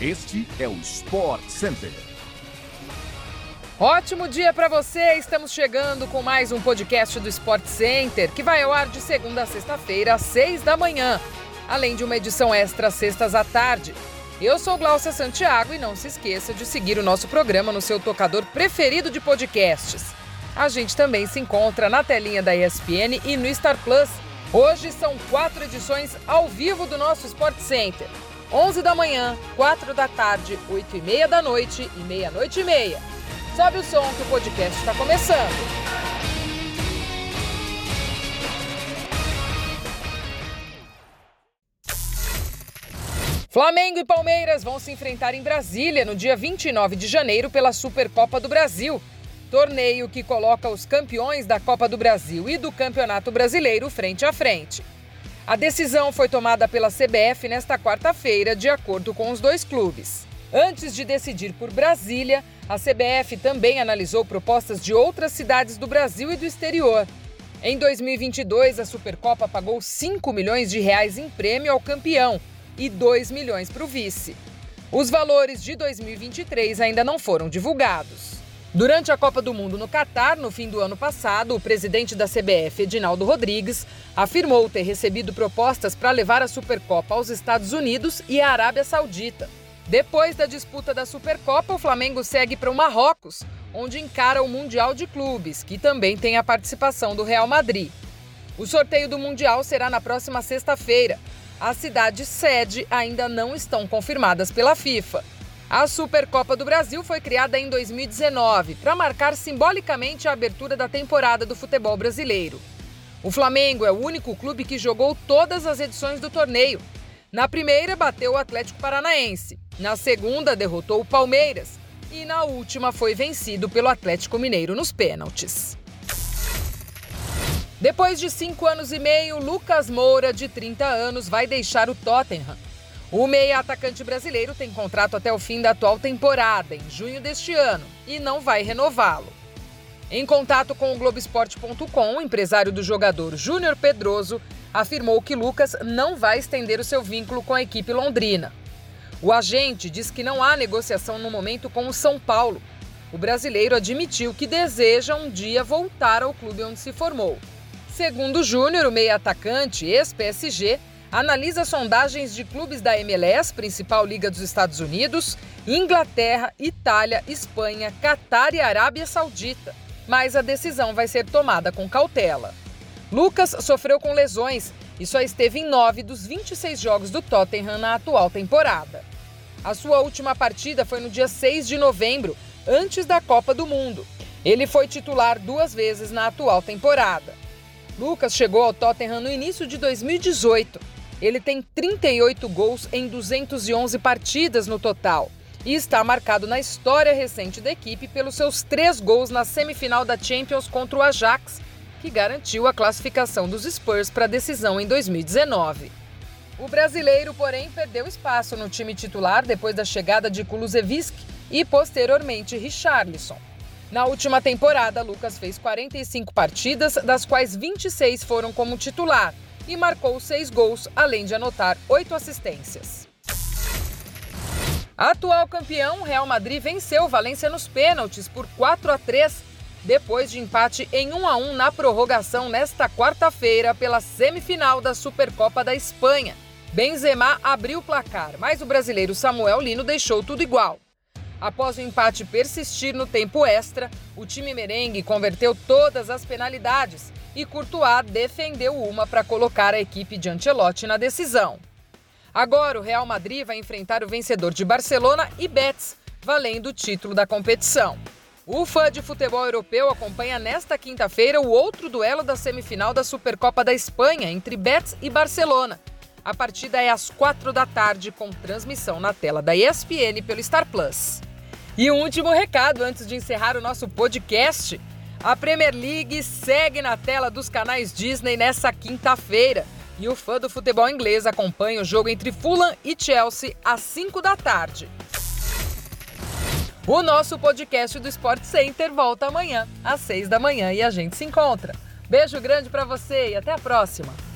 Este é o Sport Center. Ótimo dia para você! Estamos chegando com mais um podcast do Sport Center, que vai ao ar de segunda a sexta-feira, às seis da manhã, além de uma edição extra sextas à tarde. Eu sou Glaucia Santiago e não se esqueça de seguir o nosso programa no seu tocador preferido de podcasts. A gente também se encontra na telinha da ESPN e no Star Plus. Hoje são quatro edições ao vivo do nosso Sport Center. 11 da manhã, 4 da tarde, 8 e meia da noite e meia-noite e meia. Sobe o som que o podcast está começando. Flamengo e Palmeiras vão se enfrentar em Brasília no dia 29 de janeiro pela Supercopa do Brasil. Torneio que coloca os campeões da Copa do Brasil e do Campeonato Brasileiro frente a frente. A decisão foi tomada pela CBF nesta quarta-feira, de acordo com os dois clubes. Antes de decidir por Brasília, a CBF também analisou propostas de outras cidades do Brasil e do exterior. Em 2022, a Supercopa pagou 5 milhões de reais em prêmio ao campeão e 2 milhões para o vice. Os valores de 2023 ainda não foram divulgados. Durante a Copa do Mundo no Catar, no fim do ano passado, o presidente da CBF, Edinaldo Rodrigues, afirmou ter recebido propostas para levar a Supercopa aos Estados Unidos e à Arábia Saudita. Depois da disputa da Supercopa, o Flamengo segue para o Marrocos, onde encara o Mundial de Clubes, que também tem a participação do Real Madrid. O sorteio do Mundial será na próxima sexta-feira. As cidades sede ainda não estão confirmadas pela FIFA. A Supercopa do Brasil foi criada em 2019 para marcar simbolicamente a abertura da temporada do futebol brasileiro. O Flamengo é o único clube que jogou todas as edições do torneio. Na primeira, bateu o Atlético Paranaense. Na segunda, derrotou o Palmeiras. E na última, foi vencido pelo Atlético Mineiro nos pênaltis. Depois de cinco anos e meio, Lucas Moura, de 30 anos, vai deixar o Tottenham o meia atacante brasileiro tem contrato até o fim da atual temporada, em junho deste ano, e não vai renová-lo. Em contato com o Globoesporte.com, o empresário do jogador Júnior Pedroso afirmou que Lucas não vai estender o seu vínculo com a equipe londrina. O agente diz que não há negociação no momento com o São Paulo. O brasileiro admitiu que deseja um dia voltar ao clube onde se formou. Segundo Júnior, o meia atacante, ex-PSG, analisa sondagens de clubes da MLS, principal liga dos Estados Unidos, Inglaterra, Itália, Espanha, Catar e Arábia Saudita. Mas a decisão vai ser tomada com cautela. Lucas sofreu com lesões e só esteve em nove dos 26 jogos do Tottenham na atual temporada. A sua última partida foi no dia 6 de novembro, antes da Copa do Mundo. Ele foi titular duas vezes na atual temporada. Lucas chegou ao Tottenham no início de 2018 ele tem 38 gols em 211 partidas no total e está marcado na história recente da equipe pelos seus três gols na semifinal da Champions contra o Ajax, que garantiu a classificação dos Spurs para a decisão em 2019. O brasileiro, porém, perdeu espaço no time titular depois da chegada de Kulusevski e, posteriormente, Richarlison. Na última temporada, Lucas fez 45 partidas, das quais 26 foram como titular e marcou seis gols, além de anotar oito assistências. Atual campeão, Real Madrid venceu Valência nos pênaltis por 4 a 3, depois de empate em 1 a 1 na prorrogação nesta quarta-feira pela semifinal da Supercopa da Espanha. Benzema abriu o placar, mas o brasileiro Samuel Lino deixou tudo igual. Após o empate persistir no tempo extra, o time merengue converteu todas as penalidades e Courtois defendeu uma para colocar a equipe de Ancelotti na decisão. Agora o Real Madrid vai enfrentar o vencedor de Barcelona e Betis, valendo o título da competição. O fã de futebol europeu acompanha nesta quinta-feira o outro duelo da semifinal da Supercopa da Espanha entre Betis e Barcelona. A partida é às quatro da tarde, com transmissão na tela da ESPN pelo Star Plus. E um último recado antes de encerrar o nosso podcast. A Premier League segue na tela dos canais Disney nessa quinta-feira. E o fã do futebol inglês acompanha o jogo entre Fulham e Chelsea às 5 da tarde. O nosso podcast do Sport Center volta amanhã, às 6 da manhã, e a gente se encontra. Beijo grande para você e até a próxima!